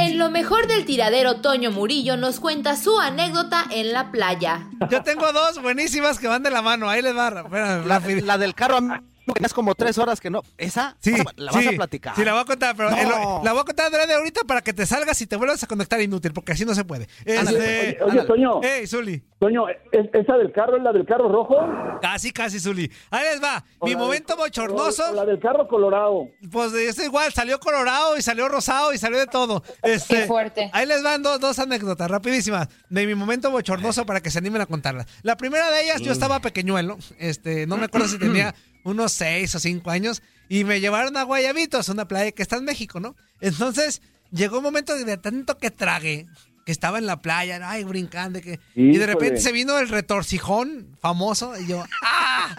En lo mejor del tiradero, Toño Murillo nos cuenta su anécdota en la playa. Yo tengo dos buenísimas que van de la mano. Ahí les va. espérame, La, del carro, me tenías como tres horas que no. ¿Esa? Sí, la vas sí, a platicar. Sí, la voy a contar, pero No. el- la voy a contar de ahorita para que te salgas y te vuelvas a conectar inútil, porque así no se puede. Este, oye, oye, Toño. Ey, Zuli. Toño, ¿es- ¿esa del carro es la del carro rojo? Casi, casi, Zuli. Ahí les va. O Mi momento del- bochornoso. o La del carro colorado. Pues es igual, salió colorado y salió rosado y salió de todo. Este, Qué fuerte. Ahí les van dos, dos anécdotas rapidísimas de mi momento bochornoso para que se animen a contarlas. La primera de ellas, yo estaba pequeñuelo, este, no me acuerdo si tenía unos seis o cinco años, y me llevaron a Guayabitos, una playa que está en México, ¿no? Entonces, llegó un momento de tanto que tragué, que estaba en la playa, ay, brincando, que, y de repente se vino el retorcijón famoso, y yo, ¡ah!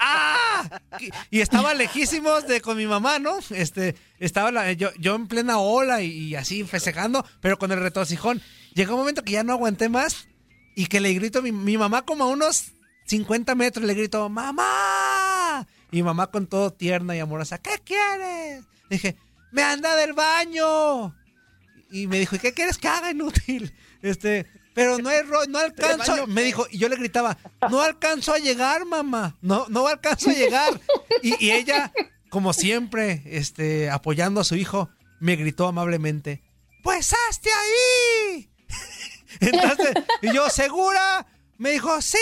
¡Ah! Y, y estaba lejísimos de con mi mamá, ¿no? Este, estaba la- yo, yo en plena ola y, y así festejando, pero con el retorcijón. Llegó un momento que ya no aguanté más y que le grito a mi, mi mamá como a unos 50 metros, le grito, ¡mamá! Y mi mamá con todo tierna y amorosa, ¿qué quieres? Le dije, me anda del baño. Y me dijo, ¿y qué quieres que haga, inútil? Este, pero no hay ro- no alcanzo. Me dijo, y yo le gritaba, no alcanzo a llegar, mamá. No, no alcanzo a llegar. Y, y ella, como siempre, este, apoyando a su hijo, me gritó amablemente, pues hazte ahí. Entonces, y yo, ¿segura? Me dijo, sí.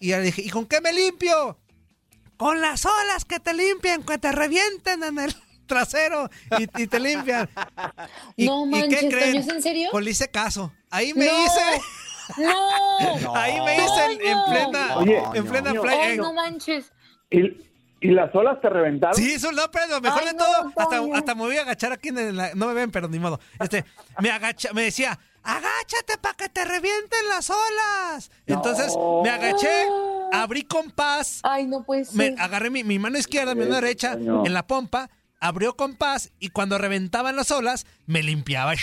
Y le dije, ¿y con qué me limpio? Con las olas que te limpian, que te revienten en el trasero y, y te limpian. ¿Y, No y manches, qué creen? ¿es en serio? Pues le hice caso. Ahí me No. hice. ¡No! Ahí me hice en, en plena, Oye, en plena playa. ¡Ay, no manches! ¿Y, y las olas te reventaron? Sí, eso no, pero lo mejor Ay, de no, todo, hasta, hasta me voy a agachar aquí en la, no me ven, pero ni modo. Este, me agacha, me decía, agáchate para que te revienten las olas. Entonces, me agaché, abrí compás, ¡Ay, no puede ser! me agarré mi, mi mano izquierda, mi mano derecha en la pompa, abrió compás y cuando reventaban las olas, me limpiaba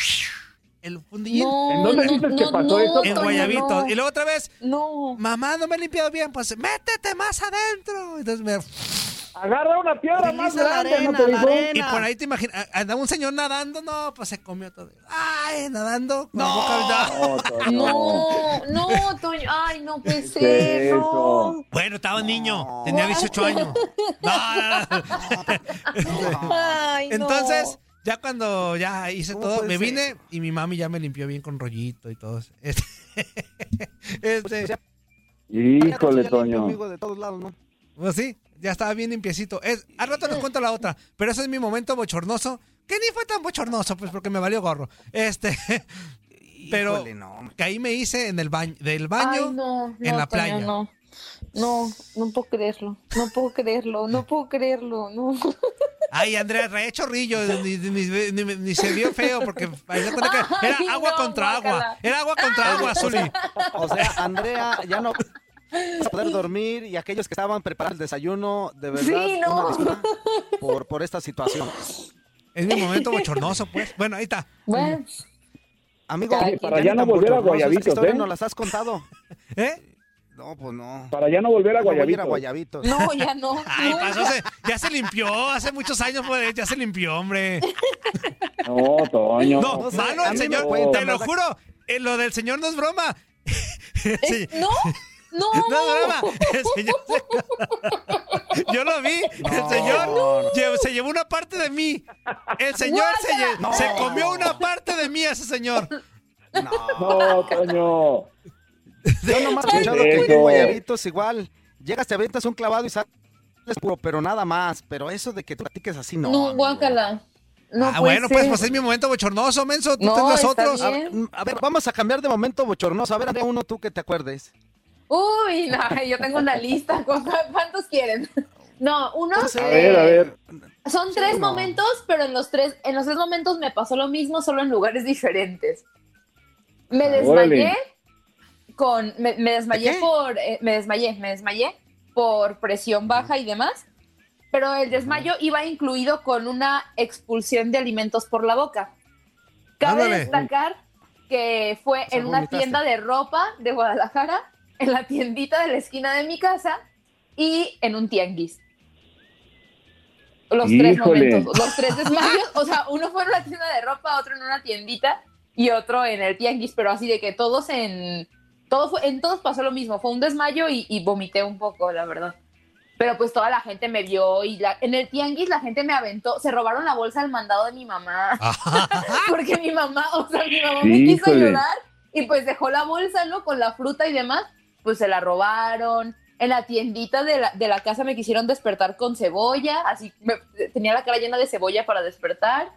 el fundillín. No, ¿En dónde no, dices que no, pasó no, eso? En Guayabito. no. Y luego otra vez, No. mamá, no me he limpiado bien, pues métete más adentro. Entonces me Agarra una piedra más Utiliza la grande, ¿no arena, te la arena. Y por ahí te imaginas, andaba un señor nadando, no, pues se comió todo. Ay, nadando. con la boca abierta. No, Toño. No, no, Toño. Ay, no puede ¿Qué es ser. No. eso? Bueno, estaba niño, tenía 18 años. No, no, no. Ay, no. Entonces, ya cuando ya hice ¿Cómo todo, puede me ser? vine y mi mami ya me limpió bien con rollito y todo. Este, este, Híjole, Toño. amigo de todos lados, ¿no? pues sí, ya estaba bien limpiecito. Es, al rato les cuento la otra, pero ese es mi momento bochornoso, que ni fue tan bochornoso, pues porque me valió gorro. Este, pero Híjole, no. que ahí me hice en el baño, del baño Ay, no, no, en la playa. No. No, no puedo creerlo. No puedo creerlo. No puedo creerlo. No. Ay, Andrea, traía chorrillo, ni, ni- ni- ni- ni se vio feo porque era agua contra agua. Era agua contra agua, Zuli. O sea, Andrea, ya no vas a poder dormir y aquellos que estaban preparando el desayuno, de verdad, Sí, no. por, por esta situación. Es mi momento bochornoso, pues. Bueno, ahí está. Bueno, Amigo, Oye, para ya no volver a Guayabitos, historia ¿eh? no las has contado. ¿Eh? No, pues no. Para ya no volver a No voy a ir a Guayabitos. Guayabitos. no, ya no. Ay, nunca. pasó, se- ya se limpió. Hace muchos años, pues, ya se limpió, hombre. No, Toño. No, no malo el señor. te lo juro. eh, lo del señor no es broma. Sí, No, no. no broma. El señor se- Yo lo vi. El señor no. lle- se llevó una parte de mí. El señor se, lle- No. se comió una parte de mí, ese señor. No. No, Toño. Yo nomás he ¿Qué escuchado es que en Guayabitos igual llegas, te avientas un clavado y sales puro, pero nada más. Pero eso de que tú platiques así, no. No, amigo. guácala. No ah, bueno, pues, ser. pues es mi momento bochornoso, menso. Tú No, tendrás está otros. A, bien. a ver, vamos a cambiar de momento bochornoso. A ver, Andrea, uno tú que te acuerdes. Uy, no, yo tengo una lista. ¿cu- ¿Cuántos quieren? No, uno. No sé. A ver, a ver. Son tres no. momentos, pero en los tres, en los tres momentos me pasó lo mismo, solo en lugares diferentes. Me desmayé Órale. con, me, me desmayé qué? por, eh, me desmayé, me desmayé por presión baja y demás, pero el desmayo iba incluido con una expulsión de alimentos por la boca. Cabe Ándale. destacar que fue en una tienda de ropa de Guadalajara, en la tiendita de la esquina de mi casa y en un tianguis. Los tres momentos, los tres desmayos, o sea, uno fue en una tienda de ropa, otro en una tiendita y otro en el tianguis, pero así de que todos en todo fue, en todos pasó lo mismo, fue un desmayo y, y vomité un poco, la verdad. Pero pues toda la gente me vio y la- en el tianguis la gente me aventó, se robaron la bolsa del mandado de mi mamá, porque mi mamá, o sea, mi mamá me quiso ayudar y pues dejó la bolsa, ¿no? Con la fruta y demás, pues se la robaron. En la tiendita de la, de la casa me quisieron despertar con cebolla, así me- tenía la cara llena de cebolla para despertar.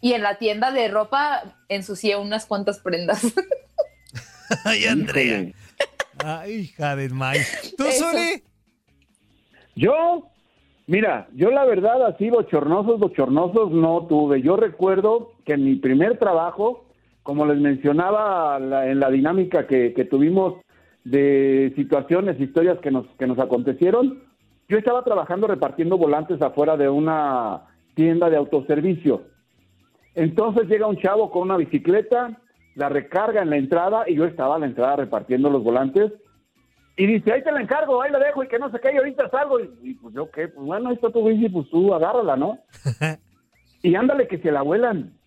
Y en la tienda de ropa ensucié unas cuantas prendas. Ay, Andrea. Ay, hija del maíz. ¿Tú. Zuli? Yo, mira, yo la verdad así bochornosos, bochornosos no tuve. Yo recuerdo que en mi primer trabajo, como les mencionaba la- en la dinámica que, que tuvimos de situaciones, historias que nos, que nos acontecieron, yo estaba trabajando repartiendo volantes afuera de una tienda de autoservicio. Entonces llega un chavo con una bicicleta, la recarga en la entrada y yo estaba a la entrada repartiendo los volantes y dice, ahí te la encargo, ahí la dejo y que no sé qué, y ahorita salgo. Y, y, pues yo qué, pues bueno, ahí está tu bici, pues tú agárrala, ¿no? y ándale que se la vuelan.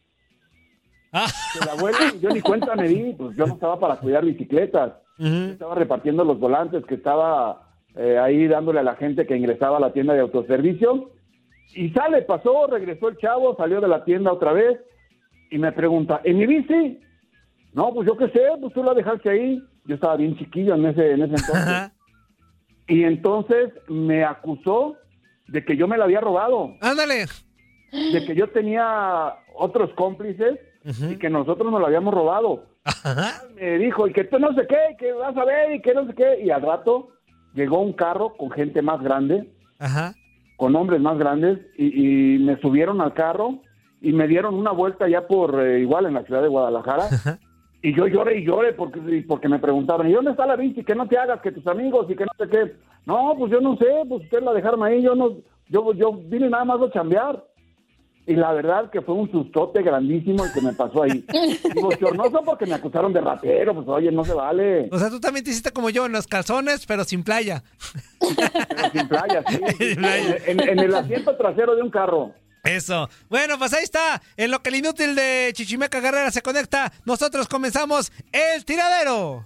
Ah. Se la vuelan yo ni cuenta me di, pues yo no estaba para cuidar bicicletas. Estaba repartiendo los volantes, que estaba eh, ahí dándole a la gente que ingresaba a la tienda de autoservicio. Y sale, pasó, regresó el chavo, salió de la tienda otra vez y me pregunta, ¿en mi bici? No, pues yo qué sé, pues tú la dejaste ahí. Yo estaba bien chiquillo en ese, en ese entonces. Y entonces me acusó de que yo me la había robado, Ándale. de que yo tenía otros cómplices y que nosotros nos la habíamos robado. Ajá. Me dijo, y que tú no sé qué, que vas a ver, y que no sé qué. Y al rato llegó un carro con gente más grande, Ajá. con hombres más grandes, y, y me subieron al carro y me dieron una vuelta ya por, eh, igual en la ciudad de Guadalajara. Y yo lloré y lloré porque, porque me preguntaron, ¿y dónde está la bici? Que no te hagas, que tus amigos y que no sé qué. No, pues yo no sé, pues ustedes la dejaron ahí, yo no, yo, yo vine nada más a chambear. Y la verdad que fue un sustote grandísimo el que me pasó ahí. Bochornoso porque me acusaron de ratero, pues oye, no se vale. O sea, tú también te hiciste como yo, en los calzones, pero sin playa. Pero sin playa, sí. Sin playa. En, en el asiento trasero de un carro. Eso. Bueno, pues ahí está. En lo que el inútil de Chichimeca Guerrera se conecta, nosotros comenzamos el tiradero.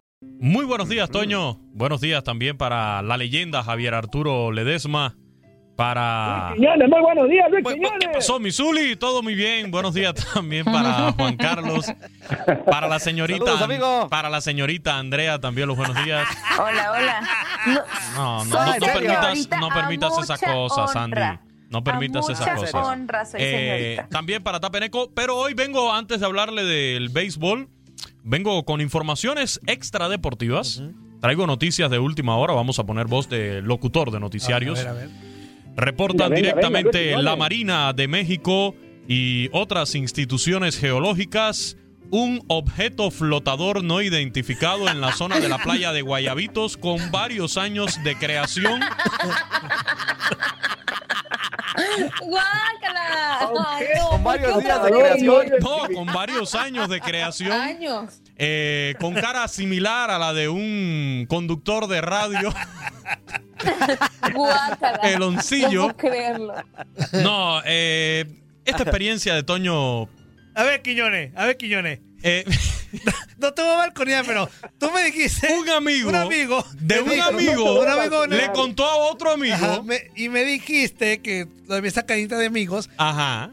Muy buenos días, Toño. Buenos días también para la leyenda Javier Arturo Ledesma, para... Quiñones, muy buenos días, Luis Quiñones. ¿Qué pasó, Misuli? Todo muy bien. Buenos días también para Juan Carlos, para la señorita, Saludos, amigo. para la señorita Andrea también los buenos días. Hola, hola. No, No, no, no, permitas, no esas cosas, honra. Andy. No permitas esas cosas. honra soy Eh, también para Tapeneco, pero hoy vengo, antes de hablarle del béisbol, vengo con informaciones extra deportivas. Traigo noticias de última hora, vamos a poner voz de locutor de noticiarios. A ver, a ver. Reportan Venga, venga, directamente venga, la. Marina de México y otras instituciones geológicas un objeto flotador no identificado en la zona de la playa de Guayabitos con varios años de creación. ¡Guácala! Ay, no, Con ¿por varios qué días otra de vez? creación. No, con varios años de creación. Años. eh, con cara similar a la de un conductor de radio. Guácala. Peloncillo. No puedo creerlo. No, eh, esta experiencia de Toño. A ver, Quiñones, a ver, Quiñones. eh, No te voy a balconear, pero tú me dijiste. un amigo. Un amigo. De un dijo- amigo. Un amigo. Le contó a otro amigo. Ajá, me- y me dijiste que todavía esa cadenita de amigos, Ajá.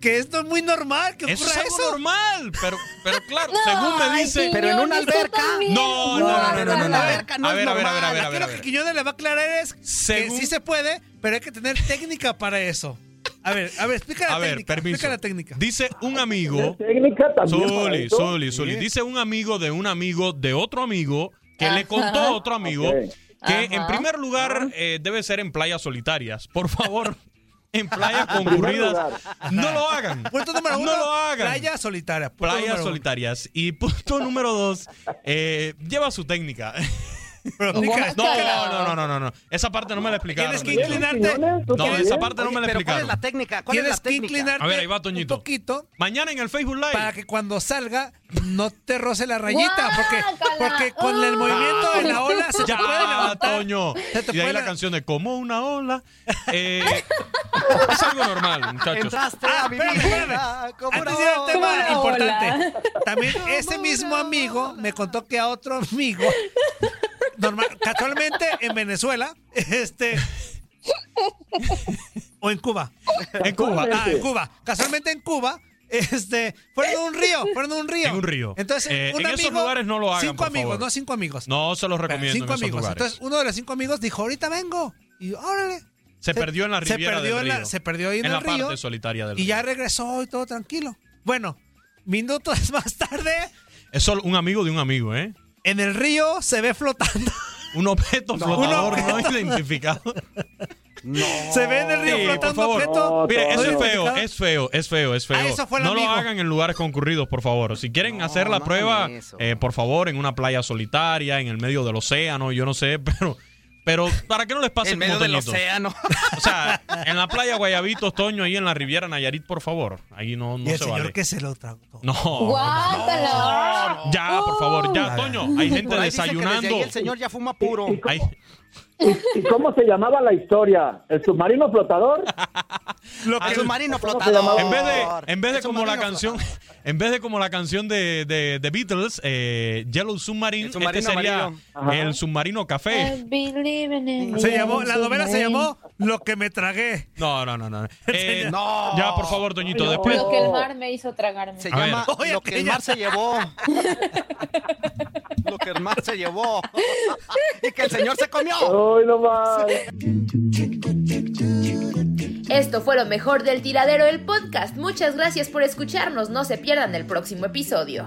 que esto es muy normal, que Eso ocurra es algo eso. normal, pero, pero claro, No, según me dice. Pero en una alberca. No, no, no, no, no, no, no. Una alberca no A es ver, a ver, a ver, a normal. ver, a Aquí ver, a lo que. Quiñones le va a aclarar es Según- que sí se puede, pero hay que tener técnica para eso. A ver, a ver, explica la A ver, técnica. permiso. Explica la técnica. Dice un amigo. técnica también Soli. Soli, Soli. Dice un amigo de un amigo de otro amigo que le contó a otro amigo que Ajá. en primer lugar eh, debe ser en playas solitarias. Por favor, en playas concurridas, no lo hagan. Punto número uno. No lo hagan. Playas número uno. solitarias. Y punto número dos, eh, lleva su técnica. Pero explícala, No, no, no, no, no, no. Esa parte no me la explicaron. Tienes que ¿Bien, inclinarte. No, esa parte no me la pero ¿cuál explicaron. es la técnica? ¿Cuál es Tienes la que técnica? inclinarte A ver, ahí va, Toñito. un poquito Mañana en el Facebook Live. para que cuando salga no te roce la rayita. Porque, porque con el movimiento de la ola se te Ya, puede levantar. Toño. Y ahí la canción de Como una ola. Eh, es algo normal, muchachos. Entraste Ah, a mi vida espérame. como Antes una de ir al tema ola. importante, también ese mismo amigo me contó que a otro amigo, normal, casualmente en Venezuela, este, o en Cuba, En Cuba. ah, en Cuba, casualmente en Cuba, este, fueron a un río, fueron a un río, En un río. Entonces, Eh, un en esos lugares no lo hagan, cinco por amigos, favor. no cinco amigos, No se los recomiendo cinco en esos amigos. lugares. Entonces, uno de los cinco amigos dijo, ahorita vengo, y yo, órale. se perdió en la se riviera perdió del en la- río. se perdió ahí en, en el la río. parte solitaria del Y ya río. regresó y todo tranquilo. Bueno, minutos más tarde, Es solo un amigo de un amigo, ¿eh? En el río se ve flotando. Un objeto flotador Un no identificado. No. Se ve en el río Sí, por flotando favor. objeto. No, Mire, eso es feo, es feo, es feo, es feo. Ah, eso fue no amigo. lo hagan en lugares concurridos, por favor. Si quieren No, hacer la no prueba, eh, por favor, en una playa solitaria, en el medio del océano, yo no sé, pero, pero para que no les pase En medio del océano. O sea, en la playa Guayabitos, Toño, ahí en la Riviera Nayarit, por favor. Ahí no, no y el se señor vale. que se lo tragó. No. Ya, por favor, ya. Toño. Hay gente Por ahí dice que desde desayunando. ahí el señor ya fuma puro. ¿Y cómo se llamaba la historia? ¿El submarino flotador? Lo que- submarino ¿Cómo se flotador. En vez de, en vez de El como la submarino canción, flotador. en vez de como la canción de, de, de Beatles, eh, Yellow Submarine, El submarino este sería el submarino café. Se llamó, la novela se llamó Lo que me tragué. No, no, no, no. Eh, No. Ya, por favor, Toñito, Ay, no. después. Lo que el mar me hizo tragarme. Se A ver. llama Oye, Lo que el mar se llevó. Lo que el mar se llevó. y que el señor se comió. ¡Ay, no más! Esto fue lo mejor del tiradero del podcast. Muchas gracias por escucharnos. No se pierdan el próximo episodio.